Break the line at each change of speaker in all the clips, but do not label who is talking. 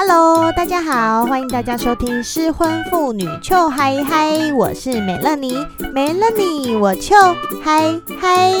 Hello，大家好，欢迎大家收听失婚妇女糗嗨嗨，我是美乐妮，没了你我糗嗨嗨。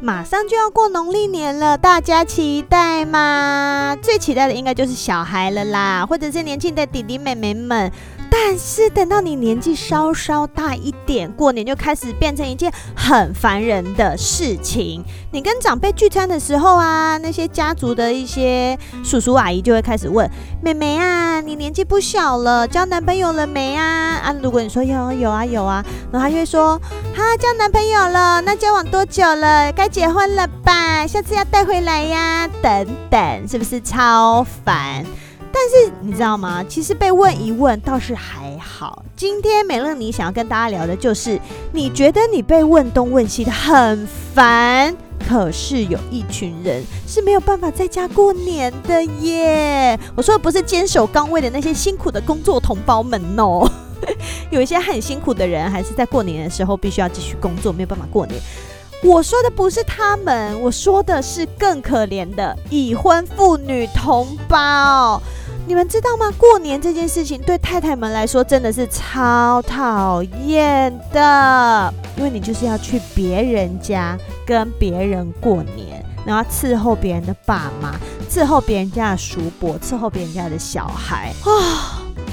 马上就要过农历年了，大家期待吗？最期待的应该就是小孩了啦，或者是年轻的弟弟妹妹们。但是等到你年纪稍稍大一点，过年就开始变成一件很烦人的事情。你跟长辈聚餐的时候啊，那些家族的一些叔叔阿姨就会开始问：“妹妹啊，你年纪不小了，交男朋友了没啊？”啊，如果你说有有啊有啊，然后他就会说：“哈，交男朋友了，那交往多久了？该结婚了吧？下次要带回来呀，等等，是不是超烦？”但是你知道吗？其实被问一问倒是还好。今天美乐妮想要跟大家聊的就是，你觉得你被问东问西的很烦，可是有一群人是没有办法在家过年的耶。我说的不是坚守岗位的那些辛苦的工作同胞们哦，有一些很辛苦的人还是在过年的时候必须要继续工作，没有办法过年。我说的不是他们，我说的是更可怜的已婚妇女同胞。你们知道吗？过年这件事情对太太们来说真的是超讨厌的，因为你就是要去别人家跟别人过年，然后伺候别人的爸妈，伺候别人家的叔伯，伺候别人家的小孩啊、哦！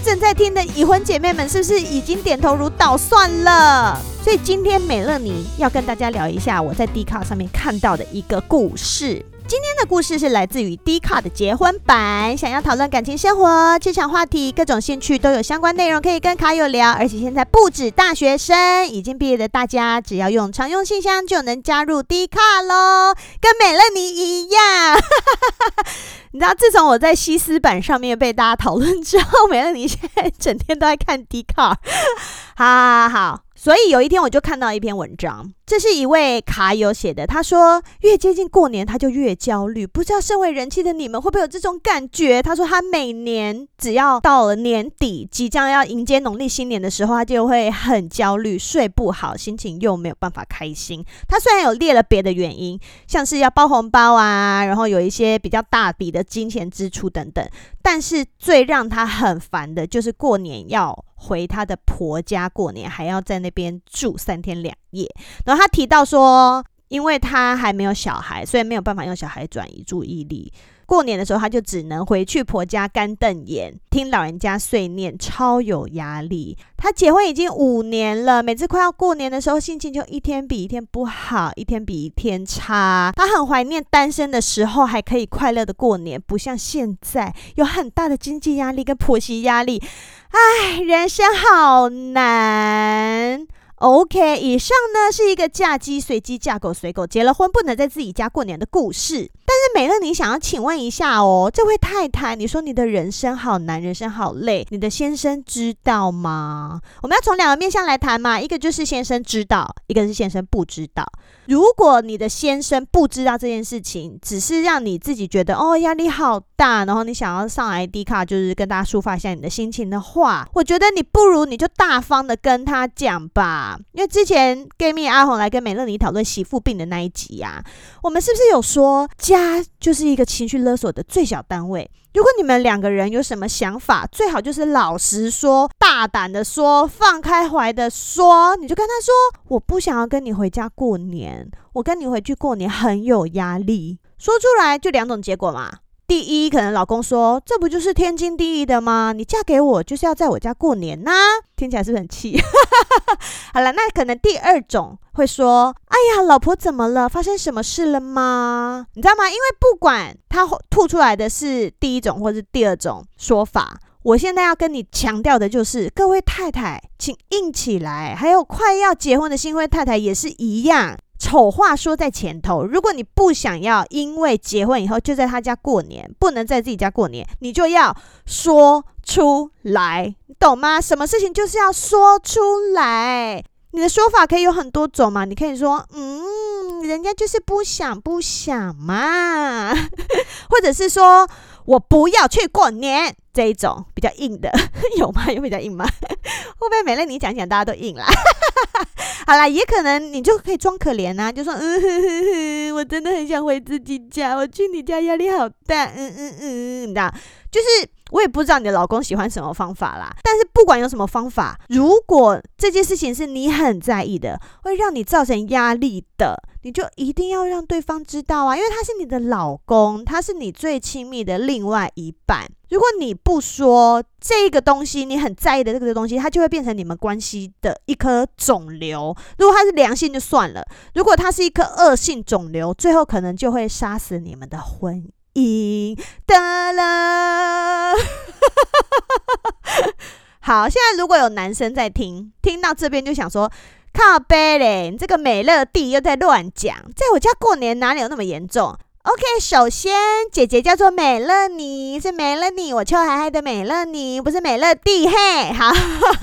正在听的已婚姐妹们，是不是已经点头如捣蒜了？所以今天美乐妮要跟大家聊一下我在 Dcard 上面看到的一个故事。今天的故事是来自于 D 卡的结婚版，想要讨论感情生活、职场话题、各种兴趣都有相关内容可以跟卡友聊。而且现在不止大学生，已经毕业的大家只要用常用信箱就能加入 D 卡喽，跟美乐妮一样。你知道，自从我在西斯版上面被大家讨论之后，美乐妮现在整天都在看 D 卡。好好好。所以有一天我就看到一篇文章，这是一位卡友写的。他说，越接近过年他就越焦虑，不知道身为人妻的你们会不会有这种感觉？他说他每年只要到了年底，即将要迎接农历新年的时候，他就会很焦虑，睡不好，心情又没有办法开心。他虽然有列了别的原因，像是要包红包啊，然后有一些比较大笔的金钱支出等等，但是最让他很烦的就是过年要。回她的婆家过年，还要在那边住三天两夜。然后他提到说，因为他还没有小孩，所以没有办法用小孩转移注意力。过年的时候，他就只能回去婆家干瞪眼，听老人家碎念，超有压力。他结婚已经五年了，每次快要过年的时候，心情就一天比一天不好，一天比一天差。他很怀念单身的时候还可以快乐的过年，不像现在有很大的经济压力跟婆媳压力。唉，人生好难。OK，以上呢是一个嫁鸡随鸡，嫁狗随狗，结了婚不能在自己家过年的故事。但是美乐你想要请问一下哦，这位太太，你说你的人生好难，人生好累，你的先生知道吗？我们要从两个面向来谈嘛，一个就是先生知道，一个是先生不知道。如果你的先生不知道这件事情，只是让你自己觉得哦压力好大，然后你想要上来 Dcard 就是跟大家抒发一下你的心情的话，我觉得你不如你就大方的跟他讲吧。因为之前 Gay 蜜阿红来跟美乐妮讨论媳妇病的那一集呀、我们是不是有说家就是一个情绪勒索的最小单位？如果你们两个人有什么想法，最好就是老实说、大胆的说、放开怀的说。你就跟他说：“我不想要跟你回家过年，我跟你回去过年很有压力。”说出来就两种结果嘛。第一，可能老公说：“这不就是天经地义的吗？你嫁给我就是要在我家过年呐、啊。”听起来是不是很气？好了，那可能第二种会说：“哎呀，老婆怎么了？发生什么事了吗？”你知道吗？因为不管他吐出来的是第一种或是第二种说法，我现在要跟你强调的就是，各位太太，请硬起来。还有快要结婚的新婚太太也是一样。丑话说在前头，如果你不想要因为结婚以后就在他家过年，不能在自己家过年，你就要说出来，你懂吗？什么事情就是要说出来。你的说法可以有很多种嘛，你可以说，嗯，人家就是不想不想嘛，或者是说我不要去过年，这一种比较硬的，有吗？有比较硬吗？会不会美乐你讲讲大家都硬啦？好啦，也可能你就可以装可怜啊，就说嗯哼哼哼，我真的很想回自己家，我去你家压力好大，嗯嗯嗯，你知道，就是。我也不知道你的老公喜欢什么方法啦，但是不管有什么方法，如果这件事情是你很在意的，会让你造成压力的，你就一定要让对方知道啊，因为他是你的老公，他是你最亲密的另外一半。如果你不说这个东西，你很在意的这个东西，它就会变成你们关系的一颗肿瘤。如果它是良性就算了，如果它是一颗恶性肿瘤，最后可能就会杀死你们的婚姻。赢得了，好，现在如果有男生在听，听到这边就想说，靠北嘞，你这个美乐蒂又在乱讲，在我家过年哪里有那么严重？？OK，首先姐姐叫做美乐妮，是美乐妮，我秋海海的美乐妮，不是美乐蒂嘿。好，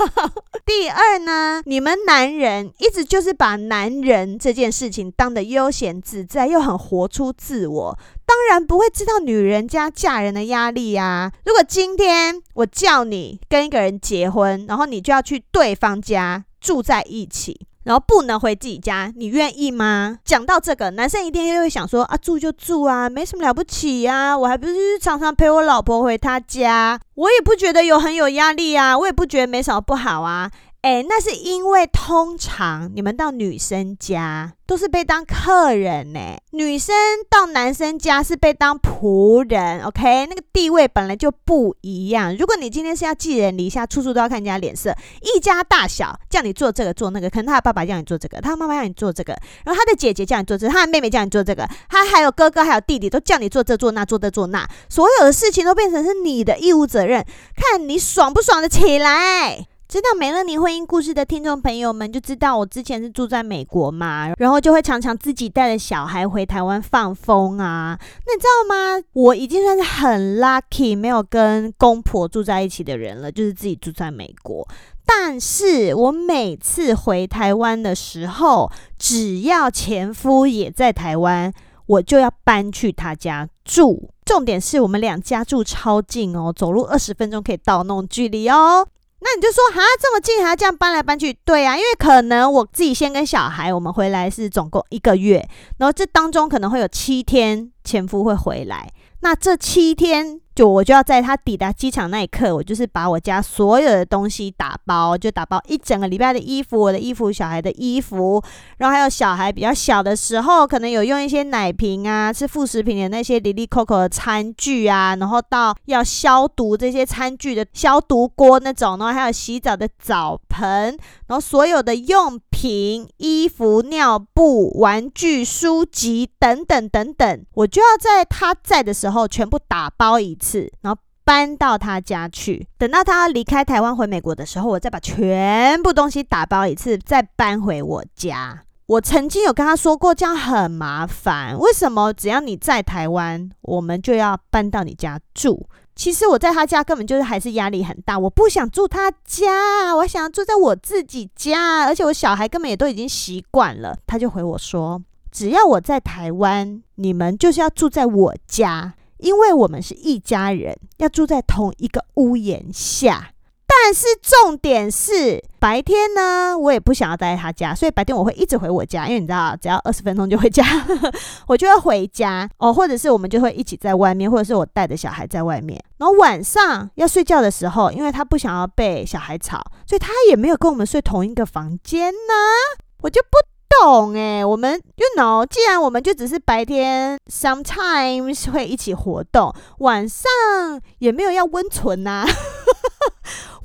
第二呢，你们男人一直就是把男人这件事情当得悠闲自在，又很活出自我，当然不会知道女人家嫁人的压力呀。如果今天我叫你跟一个人结婚，然后你就要去对方家住在一起。然后不能回自己家，你愿意吗？讲到这个，男生一定又会想说啊，住就住啊，没什么了不起啊，我还不是常常陪我老婆回她家，我也不觉得有很有压力啊，我也不觉得没什么不好啊。哎，那是因为通常你们到女生家都是被当客人呢，女生到男生家是被当仆人，OK？那个地位本来就不一样。如果你今天是要寄人篱下，处处都要看人家脸色，一家大小叫你做这个做那个，可能他的爸爸叫你做这个，他妈妈叫你做这个，然后他的姐姐叫你做这个，他的妹妹叫你做这个，他还有哥哥还有弟弟都叫你做这做那做这做那，所有的事情都变成是你的义务责任，看你爽不爽的起来。知道美乐妮婚姻故事的听众朋友们就知道，我之前是住在美国嘛，然后就会常常自己带着小孩回台湾放风啊。那你知道吗？我已经算是很 lucky，没有跟公婆住在一起的人了，就是自己住在美国。但是我每次回台湾的时候，只要前夫也在台湾，我就要搬去他家住。重点是我们两家住超近哦，走路二十分钟可以到那种距离哦。你就说哈，这么近还要这样搬来搬去？对呀，因为可能我自己先跟小孩，我们回来是总共一个月，然后这当中可能会有七天前夫会回来，那这七天。就我就要在他抵达机场那一刻，我就是把我家所有的东西打包，就打包一整个礼拜的衣服，我的衣服、小孩的衣服，然后还有小孩比较小的时候，可能有用一些奶瓶啊、吃副食品的那些哩哩扣扣的餐具啊，然后到要消毒这些餐具的消毒锅那种，然后还有洗澡的澡盆，然后所有的用瓶、衣服、尿布、玩具、书籍等等等等，我就要在他在的时候全部打包一。次，然后搬到他家去。等到他离开台湾回美国的时候，我再把全部东西打包一次，再搬回我家。我曾经有跟他说过，这样很麻烦。为什么只要你在台湾，我们就要搬到你家住？其实我在他家根本就是还是压力很大。我不想住他家，我想要住在我自己家，而且我小孩根本也都已经习惯了。他就回我说，只要我在台湾，你们就是要住在我家。因为我们是一家人，要住在同一个屋檐下。但是重点是白天呢，我也不想要待在他家，所以白天我会一直回我家。因为你知道，只要二十分钟就回家，我就会回家哦。或者是我们就会一起在外面，或者是我带着小孩在外面。然后晚上要睡觉的时候，因为他不想要被小孩吵，所以他也没有跟我们睡同一个房间呢。我就不。懂哎，我们 you know，既然我们就只是白天 sometimes 会一起活动，晚上也没有要温存呐、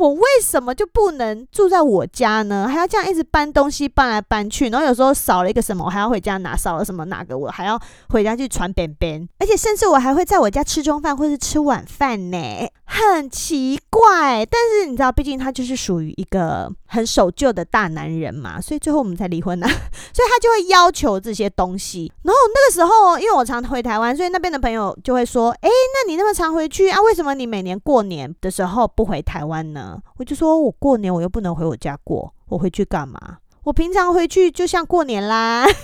我为什么就不能住在我家呢？还要这样一直搬东西搬来搬去，然后有时候少了一个什么，我还要回家拿；少了什么哪个，我还要回家去传便便。而且甚至我还会在我家吃中饭或是吃晚饭呢，很奇怪。但是你知道，毕竟他就是属于一个很守旧的大男人嘛，所以最后我们才离婚呢、啊。所以他就会要求这些东西。然后那个时候，因为我常回台湾，所以那边的朋友就会说：“哎，那你那么常回去啊？为什么你每年过年的时候不回台湾呢？”我就说，我过年我又不能回我家过，我回去干嘛？我平常回去就像过年啦。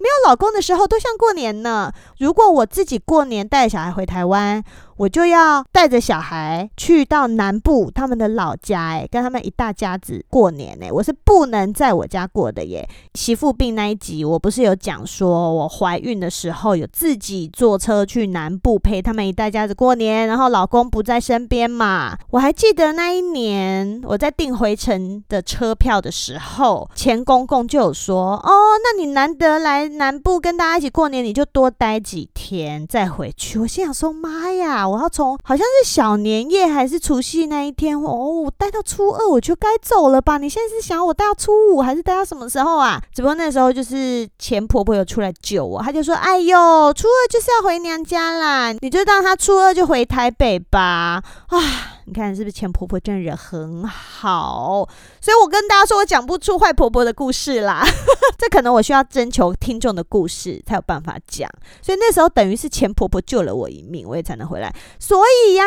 没有老公的时候都像过年呢。如果我自己过年带小孩回台湾，我就要带着小孩去到南部他们的老家，哎，跟他们一大家子过年，诶，我是不能在我家过的耶。媳妇病那一集，我不是有讲说我怀孕的时候有自己坐车去南部陪他们一大家子过年，然后老公不在身边嘛。我还记得那一年我在订回程的车票的时候，前公公就有说：“哦，那你难得来南部跟大家一起过年，你就多待几天再回去。”我心想说：“妈呀！”我要从好像是小年夜还是除夕那一天哦，我待到初二我就该走了吧？你现在是想我待到初五还是待到什么时候啊？只不过那时候就是前婆婆有出来救我，她就说：“哎呦，初二就是要回娘家啦，你就当她初二就回台北吧。”啊，你看是不是前婆婆真的人很好？所以我跟大家说我讲不出坏婆婆的故事啦，这可能我需要征求听众的故事才有办法讲。所以那时候等于是前婆婆救了我一命，我也才能回来。所以呀，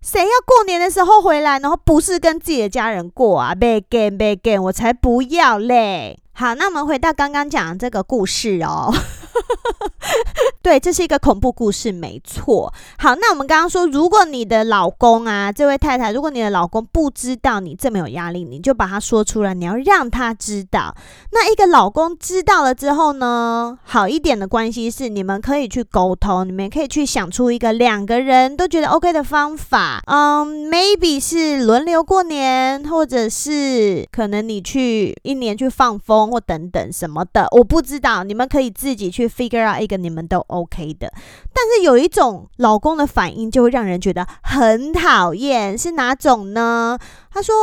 谁要过年的时候回来，然后不是跟自己的家人过啊？别干别干，我才不要嘞！好，那我们回到刚刚讲的这个故事哦。对，这是一个恐怖故事，没错。好，那我们刚刚说，如果你的老公啊，这位太太，如果你的老公不知道你这么有压力，你就把他说出来，你要让他知道。那一个老公知道了之后呢，好一点的关系是，你们可以去沟通，你们可以去想出一个两个人都觉得 OK 的方法。嗯，maybe 是轮流过年，或者是可能你去一年去放风或等等什么的，我不知道，你们可以自己去去 figure out 一个你们都 OK 的。但是有一种老公的反应就会让人觉得很讨厌，是哪种呢？他说：“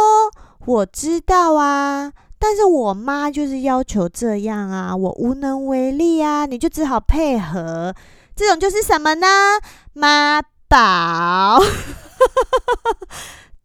我知道啊。”但是我妈就是要求这样啊，我无能为力啊，你就只好配合。这种就是什么呢？妈宝。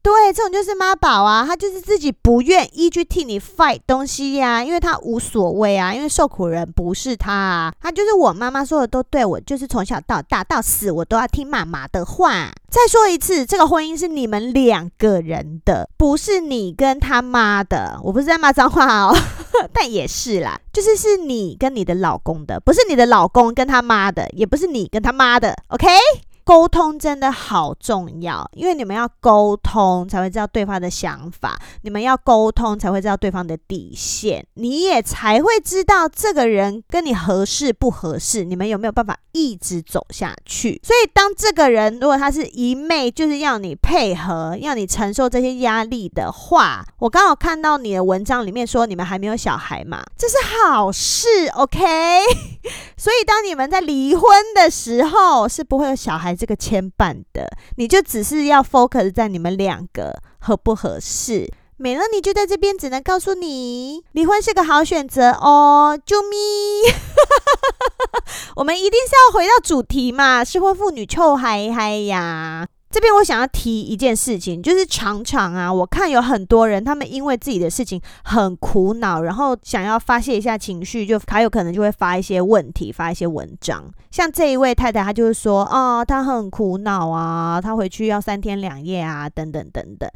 对，这种就是妈宝啊，他就是自己不愿意去替你 fight 东西呀、啊，因为他无所谓啊，因为受苦人不是他啊，他就是我妈妈说的都对，我就是从小到大到死我都要听妈妈的话。再说一次，这个婚姻是你们两个人的，不是你跟他妈的。我不是在骂脏话哦，但也是啦，就是是你跟你的老公的，不是你的老公跟他妈的，也不是你跟他妈的，OK？沟通真的好重要，因为你们要沟通才会知道对方的想法，你们要沟通才会知道对方的底线，你也才会知道这个人跟你合适不合适，你们有没有办法一直走下去。所以，当这个人如果他是一昧就是要你配合，要你承受这些压力的话，我刚好看到你的文章里面说你们还没有小孩嘛，这是好事，OK？所以，当你们在离婚的时候，是不会有小孩。这个牵绊的，你就只是要 focus 在你们两个合不合适。美乐你就在这边，只能告诉你，离婚是个好选择哦。救命，我们一定是要回到主题嘛，适婚妇女臭嗨嗨呀。这边我想要提一件事情，就是常常啊，我看有很多人，他们因为自己的事情很苦恼，然后想要发泄一下情绪，就还有可能就会发一些问题，发一些文章。像这一位太太，她就是说，啊，她很苦恼啊，她回去要三天两夜啊，等等等等。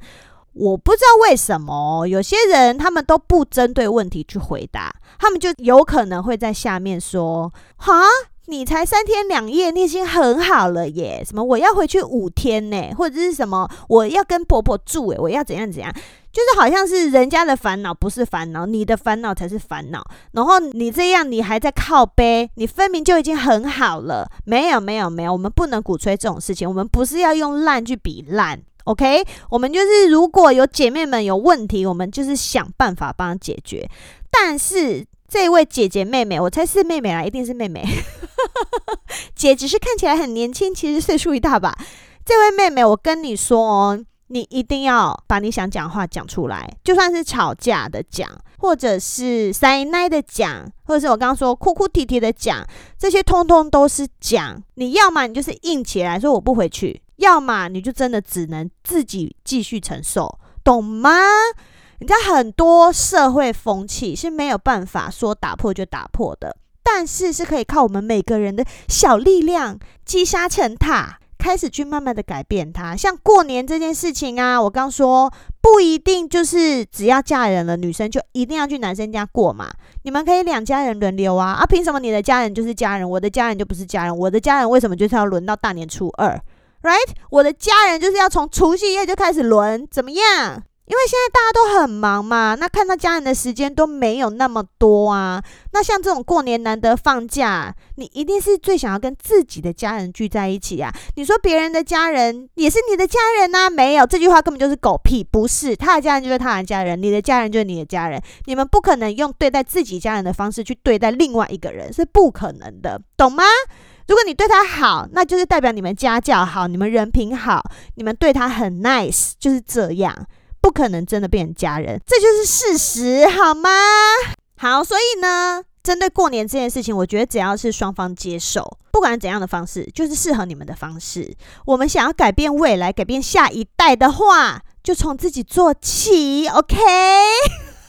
我不知道为什么有些人他们都不针对问题去回答，他们就有可能会在下面说，哈。你才三天两夜，你已经很好了耶！什么我要回去五天呢？或者是什么我要跟婆婆住诶，我要怎样怎样？就是好像是人家的烦恼不是烦恼，你的烦恼才是烦恼。然后你这样，你还在靠背，你分明就已经很好了。没有没有没有，我们不能鼓吹这种事情，我们不是要用烂去比烂，OK？我们就是如果有姐妹们有问题，我们就是想办法帮她解决。但是这位姐姐妹妹，我猜是妹妹啦，一定是妹妹。姐只是看起来很年轻，其实岁数一大把。这位妹妹，我跟你说哦，你一定要把你想讲的话讲出来，就算是吵架的讲，或者是塞奶的讲，或者是我刚刚说哭哭啼啼的讲，这些通通都是讲。你要么你就是硬起来说我不回去，要么你就真的只能自己继续承受，懂吗？你知道很多社会风气是没有办法说打破就打破的。但是是可以靠我们每个人的小力量积沙成塔，开始去慢慢的改变它。像过年这件事情啊，我刚说不一定就是只要嫁人了，女生就一定要去男生家过嘛。你们可以两家人轮流啊。啊，凭什么你的家人就是家人，我的家人就不是家人？我的家人为什么就是要轮到大年初二？Right？我的家人就是要从除夕夜就开始轮，怎么样？因为现在大家都很忙嘛，那看到家人的时间都没有那么多啊。那像这种过年难得放假，你一定是最想要跟自己的家人聚在一起啊。你说别人的家人也是你的家人呐？没有，这句话根本就是狗屁，不是。他的家人就是他的家人，你的家人就是你的家人。你们不可能用对待自己家人的方式去对待另外一个人，是不可能的，懂吗？如果你对他好，那就是代表你们家教好，你们人品好，你们对他很 nice，就是这样。不可能真的变成家人，这就是事实，好吗？好，所以呢，针对过年这件事情，我觉得只要是双方接受，不管怎样的方式，就是适合你们的方式。我们想要改变未来，改变下一代的话，就从自己做起，OK？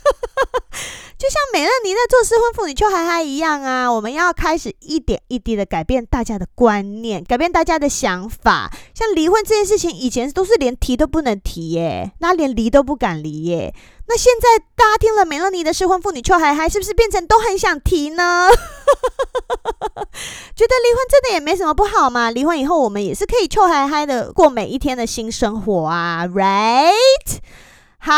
就像美乐妮在做失婚妇女秋嗨嗨一样啊，我们要开始一点一滴的改变大家的观念，改变大家的想法。像离婚这件事情，以前都是连提都不能提耶，那连离都不敢离耶。那现在大家听了美乐妮的失婚妇女秋嗨嗨，是不是变成都很想提呢？觉得离婚真的也没什么不好嘛？离婚以后我们也是可以秋嗨嗨的过每一天的新生活啊，right？好，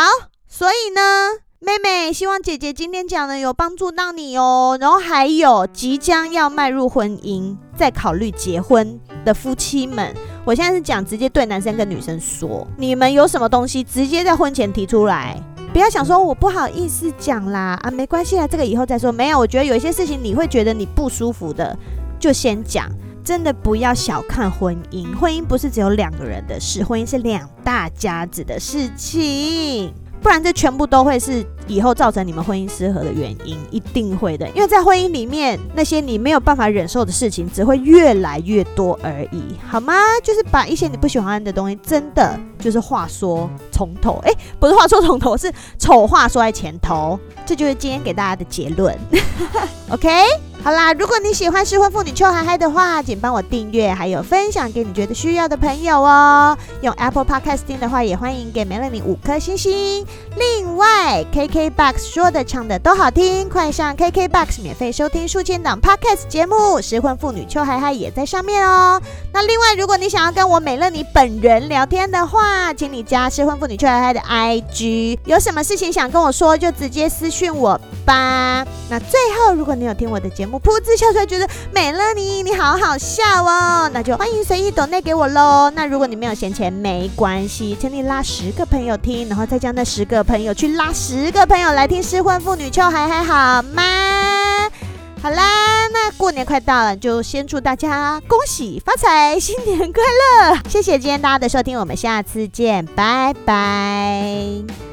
所以呢。妹妹，希望姐姐今天讲的有帮助到你哦。然后还有即将要迈入婚姻，在考虑结婚的夫妻们，我现在是讲直接对男生跟女生说，你们有什么东西直接在婚前提出来，不要想说我不好意思讲啦啊，没关系啊，这个以后再说。没有，我觉得有一些事情你会觉得你不舒服的，就先讲。真的不要小看婚姻，婚姻不是只有两个人的事，婚姻是两大家子的事情。不然这全部都会是以后造成你们婚姻失和的原因，一定会的。因为在婚姻里面，那些你没有办法忍受的事情，只会越来越多而已，好吗？就是把一些你不喜欢的东西，真的就是话说从头，诶，不是话说从头，是丑话说在前头。这就是今天给大家的结论。OK。好啦，如果你喜欢失婚妇女秋嗨嗨的话，请帮我订阅，还有分享给你觉得需要的朋友哦。用 Apple Podcast 听的话，也欢迎给美乐你五颗星星。另外，KKBOX 说的唱的都好听，快上 KKBOX 免费收听数千档 Podcast 节目，失婚妇女秋嗨嗨也在上面哦。那另外，如果你想要跟我美乐你本人聊天的话，请你加失婚妇女秋嗨嗨的 IG，有什么事情想跟我说，就直接私讯我吧。那最后，如果你有听我的节目，噗嗤笑出来，觉得美乐你你好好笑哦，那就欢迎随意抖内给我喽。那如果你没有闲钱，没关系，请你拉十个朋友听，然后再叫那十个朋友去拉十个朋友来听失婚妇女秋还还好吗？好啦，那过年快到了，就先祝大家恭喜发财，新年快乐！谢谢今天大家的收听，我们下次见，拜拜。